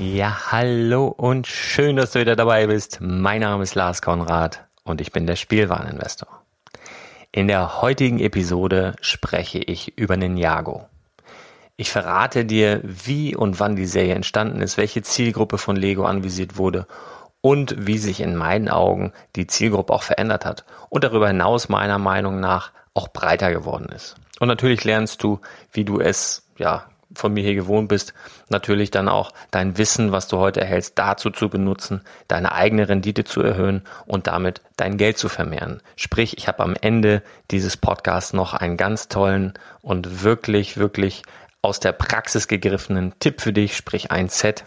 Ja, hallo und schön, dass du wieder dabei bist. Mein Name ist Lars Konrad und ich bin der Spielwareninvestor. In der heutigen Episode spreche ich über Ninjago. Ich verrate dir, wie und wann die Serie entstanden ist, welche Zielgruppe von Lego anvisiert wurde und wie sich in meinen Augen die Zielgruppe auch verändert hat und darüber hinaus meiner Meinung nach auch breiter geworden ist. Und natürlich lernst du, wie du es ja von mir hier gewohnt bist, natürlich dann auch dein Wissen, was du heute erhältst, dazu zu benutzen, deine eigene Rendite zu erhöhen und damit dein Geld zu vermehren. Sprich, ich habe am Ende dieses Podcasts noch einen ganz tollen und wirklich, wirklich aus der Praxis gegriffenen Tipp für dich, sprich ein Set,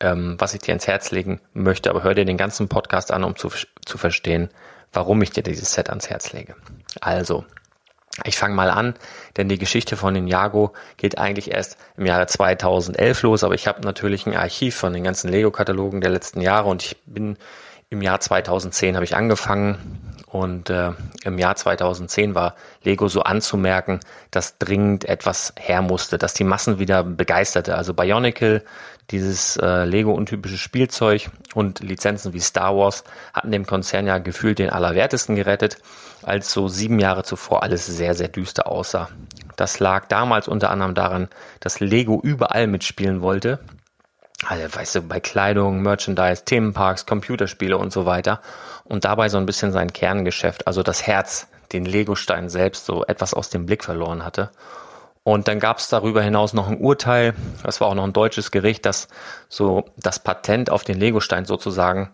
ähm, was ich dir ins Herz legen möchte. Aber hör dir den ganzen Podcast an, um zu, zu verstehen, warum ich dir dieses Set ans Herz lege. Also, ich fange mal an, denn die Geschichte von den Jago geht eigentlich erst im Jahre 2011 los, aber ich habe natürlich ein Archiv von den ganzen Lego-Katalogen der letzten Jahre und ich bin im Jahr 2010 habe ich angefangen und äh, im Jahr 2010 war Lego so anzumerken, dass dringend etwas her musste, dass die Massen wieder begeisterte. Also Bionicle, dieses äh, Lego-untypische Spielzeug und Lizenzen wie Star Wars hatten dem Konzern ja gefühlt den Allerwertesten gerettet als so sieben Jahre zuvor alles sehr, sehr düster aussah. Das lag damals unter anderem daran, dass Lego überall mitspielen wollte. Also, weißt du, bei Kleidung, Merchandise, Themenparks, Computerspiele und so weiter. Und dabei so ein bisschen sein Kerngeschäft, also das Herz, den Legostein selbst so etwas aus dem Blick verloren hatte. Und dann gab es darüber hinaus noch ein Urteil, das war auch noch ein deutsches Gericht, das so das Patent auf den Legostein sozusagen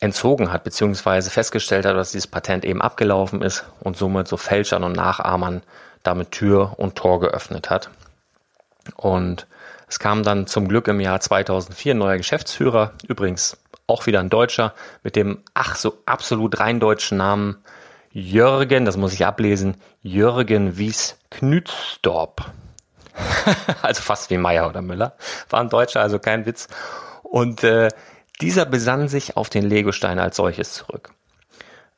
entzogen hat, beziehungsweise festgestellt hat, dass dieses Patent eben abgelaufen ist und somit so Fälschern und Nachahmern damit Tür und Tor geöffnet hat. Und es kam dann zum Glück im Jahr 2004 ein neuer Geschäftsführer, übrigens auch wieder ein Deutscher, mit dem ach so absolut rein deutschen Namen Jürgen, das muss ich ablesen, Jürgen Wies Knütsdorp. also fast wie Meier oder Müller. War ein Deutscher, also kein Witz. Und äh, dieser besann sich auf den Legostein als solches zurück.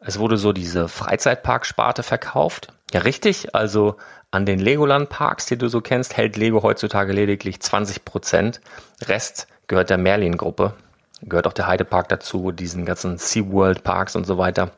Es wurde so diese Freizeitparksparte verkauft. Ja, richtig. Also an den Legoland-Parks, die du so kennst, hält Lego heutzutage lediglich 20 Prozent. Rest gehört der Merlin-Gruppe. Gehört auch der Heidepark dazu, diesen ganzen SeaWorld-Parks und so weiter.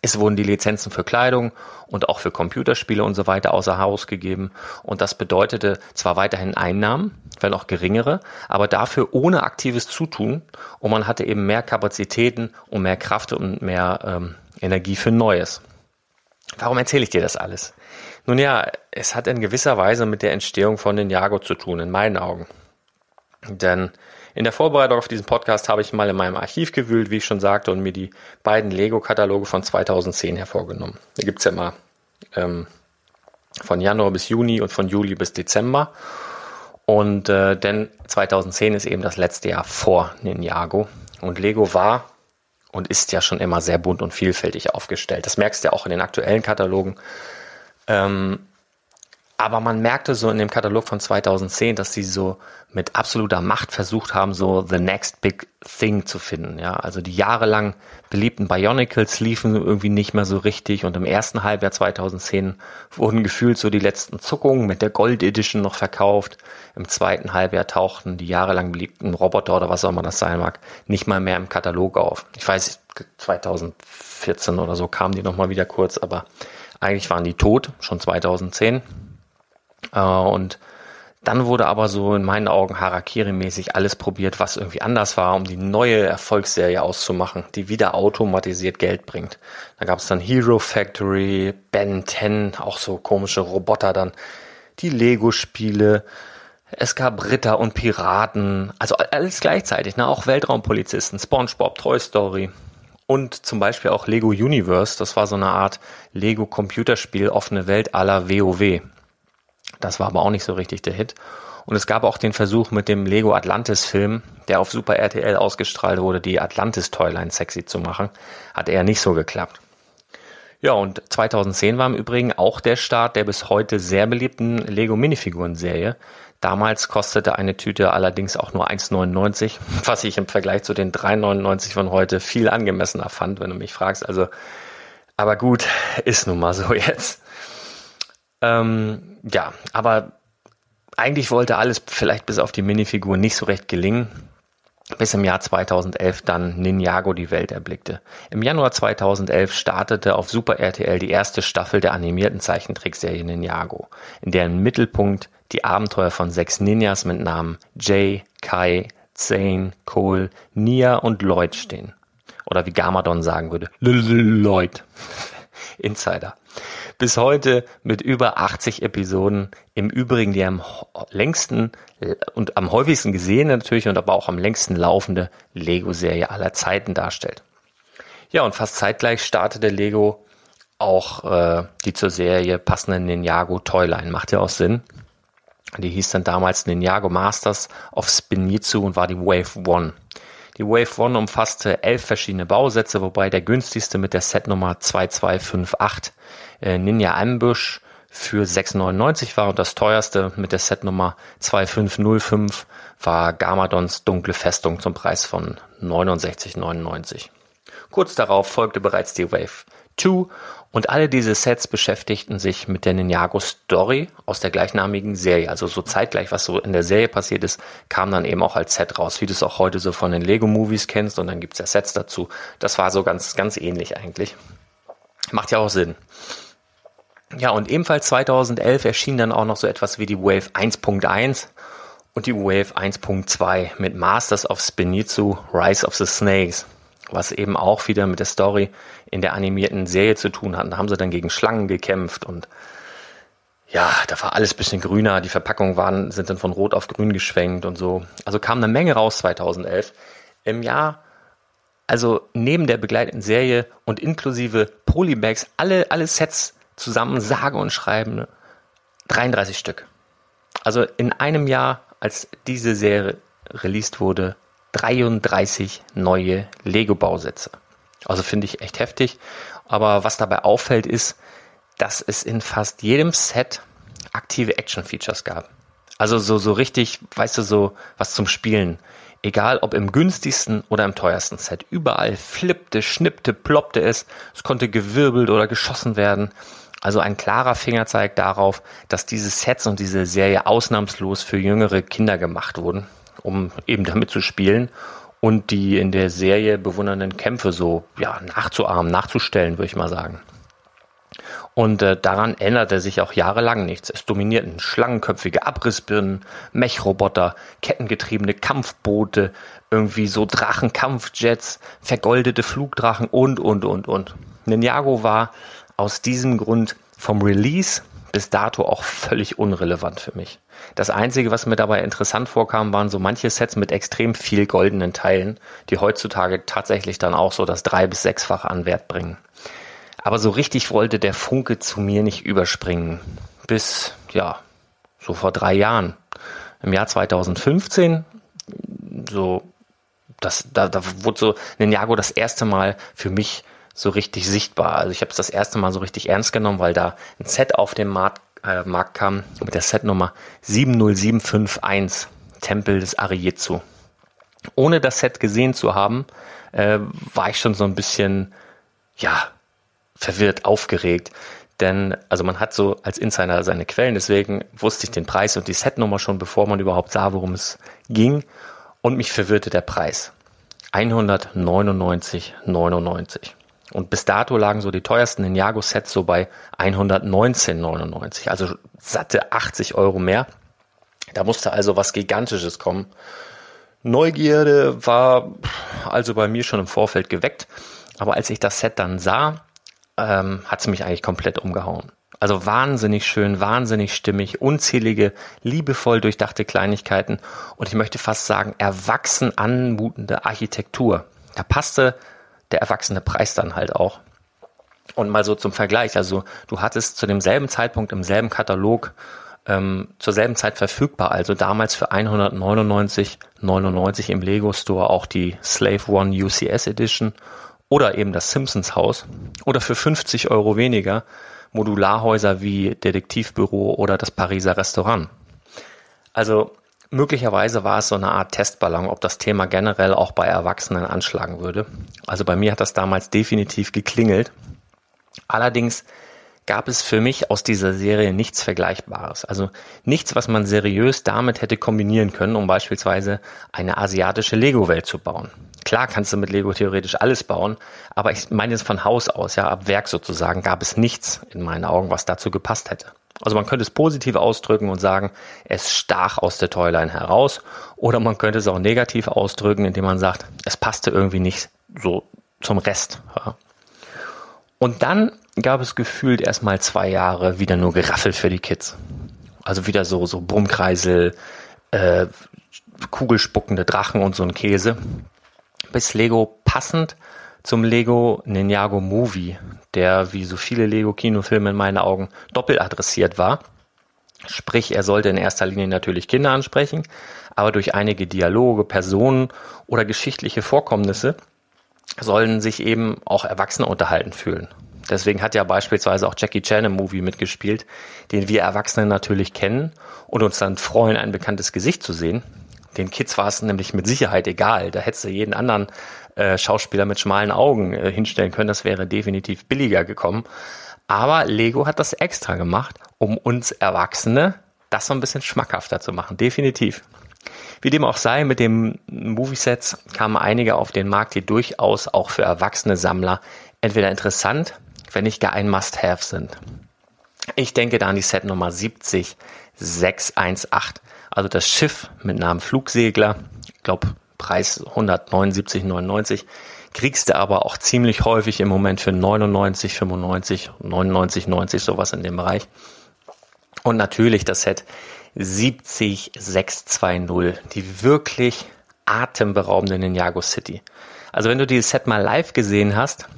Es wurden die Lizenzen für Kleidung und auch für Computerspiele und so weiter außer Haus gegeben. Und das bedeutete zwar weiterhin Einnahmen, wenn auch geringere, aber dafür ohne aktives Zutun. Und man hatte eben mehr Kapazitäten und mehr Kraft und mehr ähm, Energie für Neues. Warum erzähle ich dir das alles? Nun ja, es hat in gewisser Weise mit der Entstehung von Ninjago zu tun, in meinen Augen. Denn in der Vorbereitung auf diesen Podcast habe ich mal in meinem Archiv gewühlt, wie ich schon sagte, und mir die beiden Lego-Kataloge von 2010 hervorgenommen. Da gibt's ja mal ähm, von Januar bis Juni und von Juli bis Dezember. Und äh, denn 2010 ist eben das letzte Jahr vor Ninjago. Und Lego war und ist ja schon immer sehr bunt und vielfältig aufgestellt. Das merkst du ja auch in den aktuellen Katalogen. Ähm, aber man merkte so in dem Katalog von 2010, dass sie so mit absoluter Macht versucht haben, so the next big thing zu finden. Ja, also die jahrelang beliebten Bionicles liefen irgendwie nicht mehr so richtig und im ersten Halbjahr 2010 wurden gefühlt so die letzten Zuckungen mit der Gold Edition noch verkauft. Im zweiten Halbjahr tauchten die jahrelang beliebten Roboter oder was auch immer das sein mag, nicht mal mehr im Katalog auf. Ich weiß, 2014 oder so kamen die noch mal wieder kurz, aber eigentlich waren die tot, schon 2010. Äh, und dann wurde aber so in meinen Augen Harakiri-mäßig alles probiert, was irgendwie anders war, um die neue Erfolgsserie auszumachen, die wieder automatisiert Geld bringt. Da gab es dann Hero Factory, Ben 10, auch so komische Roboter dann, die Lego-Spiele, es gab Ritter und Piraten, also alles gleichzeitig, ne? auch Weltraumpolizisten, SpongeBob, Toy Story und zum Beispiel auch Lego Universe, das war so eine Art Lego-Computerspiel, offene Welt aller WoW. Das war aber auch nicht so richtig der Hit. Und es gab auch den Versuch mit dem Lego Atlantis Film, der auf Super RTL ausgestrahlt wurde, die Atlantis Toyline sexy zu machen. Hat eher nicht so geklappt. Ja, und 2010 war im Übrigen auch der Start der bis heute sehr beliebten Lego Minifiguren Serie. Damals kostete eine Tüte allerdings auch nur 1,99, was ich im Vergleich zu den 3,99 von heute viel angemessener fand, wenn du mich fragst. Also, aber gut, ist nun mal so jetzt. Ähm, ja, aber eigentlich wollte alles vielleicht bis auf die Minifigur nicht so recht gelingen, bis im Jahr 2011 dann Ninjago die Welt erblickte. Im Januar 2011 startete auf Super RTL die erste Staffel der animierten Zeichentrickserie Ninjago, in deren Mittelpunkt die Abenteuer von sechs Ninjas mit Namen Jay, Kai, Zane, Cole, Nia und Lloyd stehen. Oder wie Gamadon sagen würde, Lloyd. Insider bis heute mit über 80 Episoden. Im Übrigen die am längsten und am häufigsten gesehene natürlich und aber auch am längsten laufende Lego-Serie aller Zeiten darstellt. Ja, und fast zeitgleich startete Lego auch äh, die zur Serie passende Ninjago Toyline. Macht ja auch Sinn. Die hieß dann damals Ninjago Masters of Spinjitzu und war die Wave One. Die Wave One umfasste elf verschiedene Bausätze, wobei der günstigste mit der Setnummer 2258 äh, Ninja Ambush für 6,99 war und das teuerste mit der Setnummer 2505 war Gamadons dunkle Festung zum Preis von 69,99. Kurz darauf folgte bereits die Wave 2 und alle diese Sets beschäftigten sich mit der Ninjago Story aus der gleichnamigen Serie. Also so zeitgleich, was so in der Serie passiert ist, kam dann eben auch als Set raus, wie du es auch heute so von den Lego-Movies kennst und dann gibt's ja Sets dazu. Das war so ganz, ganz ähnlich eigentlich. Macht ja auch Sinn. Ja, und ebenfalls 2011 erschien dann auch noch so etwas wie die Wave 1.1 und die Wave 1.2 mit Masters of Spinitzu, Rise of the Snakes, was eben auch wieder mit der Story in der animierten Serie zu tun hat. Da haben sie dann gegen Schlangen gekämpft und ja, da war alles bisschen grüner. Die Verpackungen waren, sind dann von rot auf grün geschwenkt und so. Also kam eine Menge raus 2011. Im Jahr, also neben der begleitenden Serie und inklusive Polybags, alle, alle Sets zusammen sage und schreiben 33 Stück. Also in einem Jahr, als diese Serie released wurde, 33 neue Lego-Bausätze. Also finde ich echt heftig. Aber was dabei auffällt, ist, dass es in fast jedem Set aktive Action-Features gab. Also so, so richtig, weißt du, so was zum Spielen. Egal ob im günstigsten oder im teuersten Set. Überall flippte, schnippte, ploppte es. Es konnte gewirbelt oder geschossen werden. Also ein klarer Fingerzeig darauf, dass diese Sets und diese Serie ausnahmslos für jüngere Kinder gemacht wurden, um eben damit zu spielen und die in der Serie bewundernden Kämpfe so ja, nachzuahmen, nachzustellen, würde ich mal sagen. Und äh, daran änderte sich auch jahrelang nichts. Es dominierten schlangenköpfige Abrissbirnen, Mechroboter, kettengetriebene Kampfboote, irgendwie so Drachenkampfjets, vergoldete Flugdrachen und, und, und, und. Ninjago war aus diesem Grund vom Release bis dato auch völlig unrelevant für mich. Das Einzige, was mir dabei interessant vorkam, waren so manche Sets mit extrem viel goldenen Teilen, die heutzutage tatsächlich dann auch so das drei- bis sechsfache an Wert bringen. Aber so richtig wollte der Funke zu mir nicht überspringen. Bis, ja, so vor drei Jahren. Im Jahr 2015, so, das, da, da wurde so Ninjago das erste Mal für mich so richtig sichtbar. Also ich habe es das erste Mal so richtig ernst genommen, weil da ein Set auf den Markt, äh, Markt kam mit der Setnummer 70751, Tempel des Ariezu. Ohne das Set gesehen zu haben, äh, war ich schon so ein bisschen, ja, verwirrt, aufgeregt. Denn, also man hat so als Insider seine Quellen, deswegen wusste ich den Preis und die Setnummer schon, bevor man überhaupt sah, worum es ging. Und mich verwirrte der Preis. 199,99. Und bis dato lagen so die teuersten Ninjago-Sets so bei 119,99, also satte 80 Euro mehr. Da musste also was Gigantisches kommen. Neugierde war also bei mir schon im Vorfeld geweckt, aber als ich das Set dann sah, ähm, hat es mich eigentlich komplett umgehauen. Also wahnsinnig schön, wahnsinnig stimmig, unzählige, liebevoll durchdachte Kleinigkeiten und ich möchte fast sagen, erwachsen anmutende Architektur. Da passte der erwachsene Preis dann halt auch. Und mal so zum Vergleich, also du hattest zu demselben Zeitpunkt im selben Katalog ähm, zur selben Zeit verfügbar, also damals für 199,99 im Lego Store auch die Slave One UCS Edition oder eben das Simpsons Haus oder für 50 Euro weniger Modularhäuser wie Detektivbüro oder das Pariser Restaurant. Also Möglicherweise war es so eine Art Testballon, ob das Thema generell auch bei Erwachsenen anschlagen würde. Also bei mir hat das damals definitiv geklingelt. Allerdings gab es für mich aus dieser Serie nichts Vergleichbares. Also nichts, was man seriös damit hätte kombinieren können, um beispielsweise eine asiatische Lego-Welt zu bauen. Klar kannst du mit Lego theoretisch alles bauen, aber ich meine jetzt von Haus aus, ja, ab Werk sozusagen, gab es nichts in meinen Augen, was dazu gepasst hätte. Also man könnte es positiv ausdrücken und sagen, es stach aus der Toyline heraus. Oder man könnte es auch negativ ausdrücken, indem man sagt, es passte irgendwie nicht so zum Rest. Ja. Und dann gab es gefühlt erstmal zwei Jahre wieder nur Geraffel für die Kids. Also wieder so, so Brummkreisel, äh, kugelspuckende Drachen und so ein Käse. Bis Lego passend zum Lego Ninjago Movie, der wie so viele Lego Kinofilme in meinen Augen doppelt adressiert war. Sprich, er sollte in erster Linie natürlich Kinder ansprechen, aber durch einige Dialoge, Personen oder geschichtliche Vorkommnisse sollen sich eben auch Erwachsene unterhalten fühlen. Deswegen hat ja beispielsweise auch Jackie Chan im Movie mitgespielt, den wir Erwachsene natürlich kennen und uns dann freuen, ein bekanntes Gesicht zu sehen. Den Kids war es nämlich mit Sicherheit egal. Da hättest du jeden anderen äh, Schauspieler mit schmalen Augen äh, hinstellen können. Das wäre definitiv billiger gekommen. Aber Lego hat das extra gemacht, um uns Erwachsene das so ein bisschen schmackhafter zu machen. Definitiv. Wie dem auch sei, mit dem Moviesets kamen einige auf den Markt, die durchaus auch für erwachsene Sammler entweder interessant, wenn nicht gar ein Must-Have sind. Ich denke da an die Set Nummer 70618, also das Schiff mit Namen Flugsegler, glaube Preis 179,99, kriegst du aber auch ziemlich häufig im Moment für 99, 95, 99, 90, sowas in dem Bereich. Und natürlich das Set 70620, die wirklich atemberaubende Ninjago City. Also wenn du dieses Set mal live gesehen hast,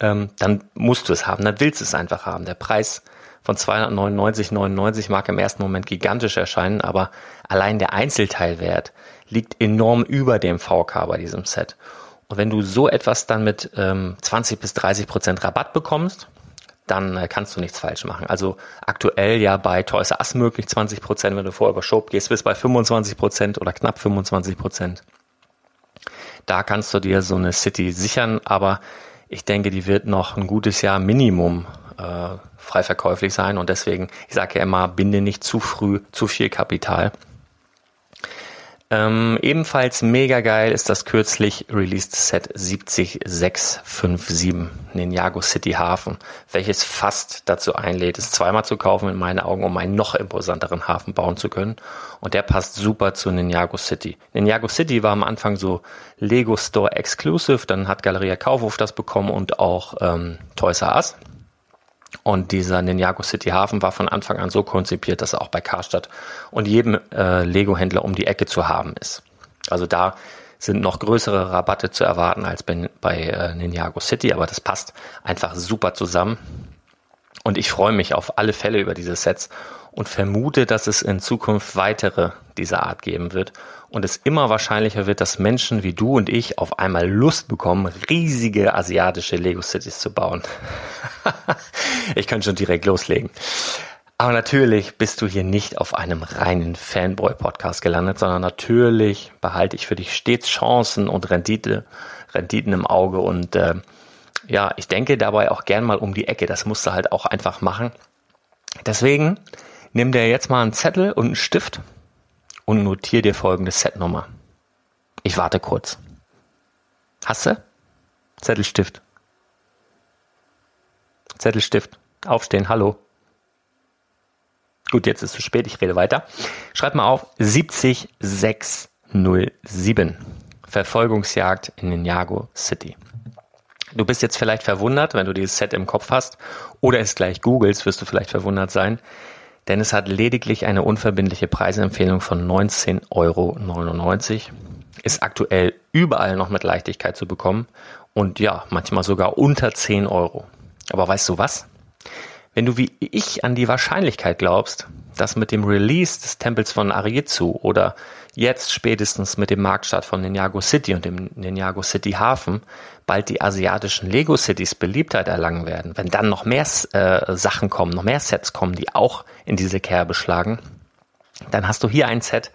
ähm, dann musst du es haben, dann willst du es einfach haben. Der Preis von 299,99 mag im ersten Moment gigantisch erscheinen, aber allein der Einzelteilwert liegt enorm über dem VK bei diesem Set. Und wenn du so etwas dann mit ähm, 20 bis 30 Prozent Rabatt bekommst, dann äh, kannst du nichts falsch machen. Also aktuell ja bei Toys R Us möglich 20 Prozent, wenn du vorher über Shop gehst, bist bei 25 Prozent oder knapp 25 Prozent. Da kannst du dir so eine City sichern, aber ich denke, die wird noch ein gutes Jahr Minimum äh, frei verkäuflich sein und deswegen, ich sage ja immer, binde nicht zu früh zu viel Kapital. Ähm, ebenfalls mega geil ist das kürzlich released Set 70657 Ninjago City Hafen, welches fast dazu einlädt, es zweimal zu kaufen, in meinen Augen, um einen noch imposanteren Hafen bauen zu können. Und der passt super zu Ninjago City. Ninjago City war am Anfang so Lego Store Exclusive, dann hat Galeria Kaufhof das bekommen und auch ähm, Toys R Us. Und dieser Ninjago City Hafen war von Anfang an so konzipiert, dass er auch bei Karstadt und jedem äh, Lego-Händler um die Ecke zu haben ist. Also da sind noch größere Rabatte zu erwarten als bei, bei äh, Ninjago City, aber das passt einfach super zusammen. Und ich freue mich auf alle Fälle über diese Sets und vermute, dass es in Zukunft weitere dieser Art geben wird und es immer wahrscheinlicher wird, dass Menschen wie du und ich auf einmal Lust bekommen, riesige asiatische Lego Cities zu bauen. ich kann schon direkt loslegen. Aber natürlich bist du hier nicht auf einem reinen Fanboy-Podcast gelandet, sondern natürlich behalte ich für dich stets Chancen und Rendite, Renditen im Auge und äh, ja, ich denke dabei auch gern mal um die Ecke. Das musst du halt auch einfach machen. Deswegen nimm dir jetzt mal einen Zettel und einen Stift und notiere dir folgende Setnummer. Ich warte kurz. Hast du? Zettelstift. Zettelstift. Aufstehen. Hallo. Gut, jetzt ist es zu spät. Ich rede weiter. Schreib mal auf 70607. Verfolgungsjagd in den Jago City. Du bist jetzt vielleicht verwundert, wenn du dieses Set im Kopf hast oder es gleich googelst, wirst du vielleicht verwundert sein denn es hat lediglich eine unverbindliche Preisempfehlung von 19,99 Euro. Ist aktuell überall noch mit Leichtigkeit zu bekommen und ja, manchmal sogar unter 10 Euro. Aber weißt du was? Wenn du wie ich an die Wahrscheinlichkeit glaubst, dass mit dem Release des Tempels von Arietsu oder jetzt spätestens mit dem Marktstart von Ninjago City und dem Ninjago City Hafen bald die asiatischen Lego Cities Beliebtheit erlangen werden, wenn dann noch mehr äh, Sachen kommen, noch mehr Sets kommen, die auch in diese Kerbe schlagen, dann hast du hier ein Set,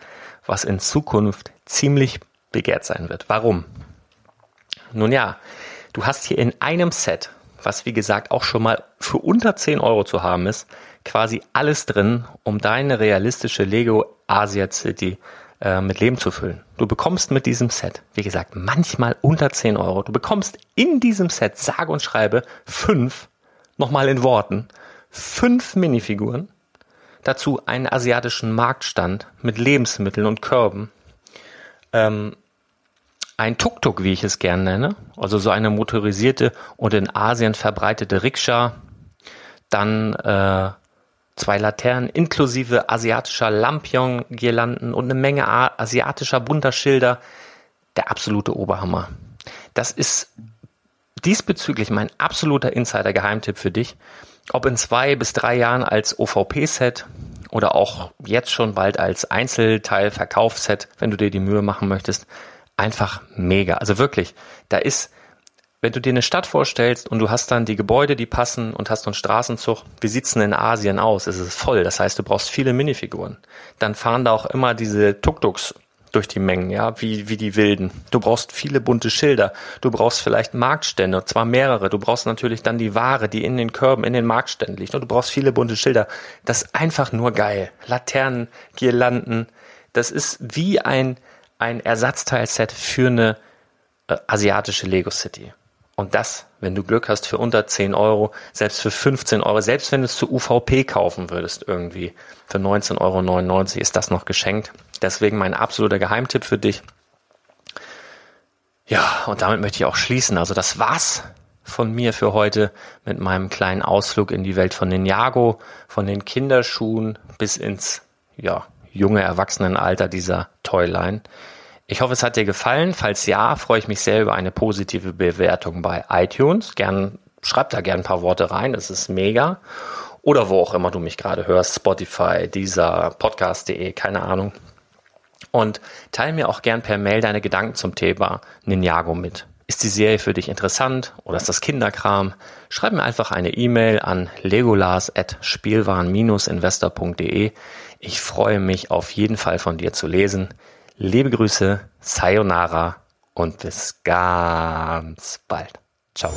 was in Zukunft ziemlich begehrt sein wird. Warum? Nun ja, du hast hier in einem Set, was wie gesagt auch schon mal für unter 10 Euro zu haben ist, quasi alles drin, um deine realistische Lego Asia City äh, mit Leben zu füllen. Du bekommst mit diesem Set, wie gesagt, manchmal unter 10 Euro, du bekommst in diesem Set, sage und schreibe, fünf, nochmal in Worten, fünf Minifiguren, dazu einen asiatischen Marktstand mit Lebensmitteln und Körben, ähm, ein Tuk-Tuk, wie ich es gern nenne, also so eine motorisierte und in Asien verbreitete Rikscha, dann äh, zwei Laternen inklusive asiatischer Lampion-Girlanden und eine Menge asiatischer bunter Schilder. Der absolute Oberhammer. Das ist diesbezüglich mein absoluter Insider-Geheimtipp für dich. Ob in zwei bis drei Jahren als OVP-Set oder auch jetzt schon bald als Einzelteil-Verkaufsset, wenn du dir die Mühe machen möchtest, einfach mega. Also wirklich, da ist wenn du dir eine Stadt vorstellst und du hast dann die Gebäude, die passen und hast so einen Straßenzug, wie sieht's denn in Asien aus? Es ist voll. Das heißt, du brauchst viele Minifiguren. Dann fahren da auch immer diese Tuk-Tuks durch die Mengen, ja, wie, wie die Wilden. Du brauchst viele bunte Schilder. Du brauchst vielleicht Marktstände, zwar mehrere. Du brauchst natürlich dann die Ware, die in den Körben, in den Marktständen liegt. Und du brauchst viele bunte Schilder. Das ist einfach nur geil. Laternen, Girlanden. Das ist wie ein, ein Ersatzteilset für eine äh, asiatische Lego City. Und das, wenn du Glück hast, für unter 10 Euro, selbst für 15 Euro, selbst wenn du es zu UVP kaufen würdest irgendwie, für 19,99 Euro ist das noch geschenkt. Deswegen mein absoluter Geheimtipp für dich. Ja, und damit möchte ich auch schließen. Also das war's von mir für heute mit meinem kleinen Ausflug in die Welt von Ninjago, von den Kinderschuhen bis ins, ja, junge Erwachsenenalter dieser Toyline. Ich hoffe, es hat dir gefallen. Falls ja, freue ich mich sehr über eine positive Bewertung bei iTunes. Gern, schreib da gern ein paar Worte rein. Das ist mega. Oder wo auch immer du mich gerade hörst. Spotify, dieser Podcast.de, keine Ahnung. Und teile mir auch gern per Mail deine Gedanken zum Thema Ninjago mit. Ist die Serie für dich interessant oder ist das Kinderkram? Schreib mir einfach eine E-Mail an legolas.spielwaren-investor.de. Ich freue mich auf jeden Fall von dir zu lesen. Liebe Grüße, Sayonara und bis ganz bald. Ciao.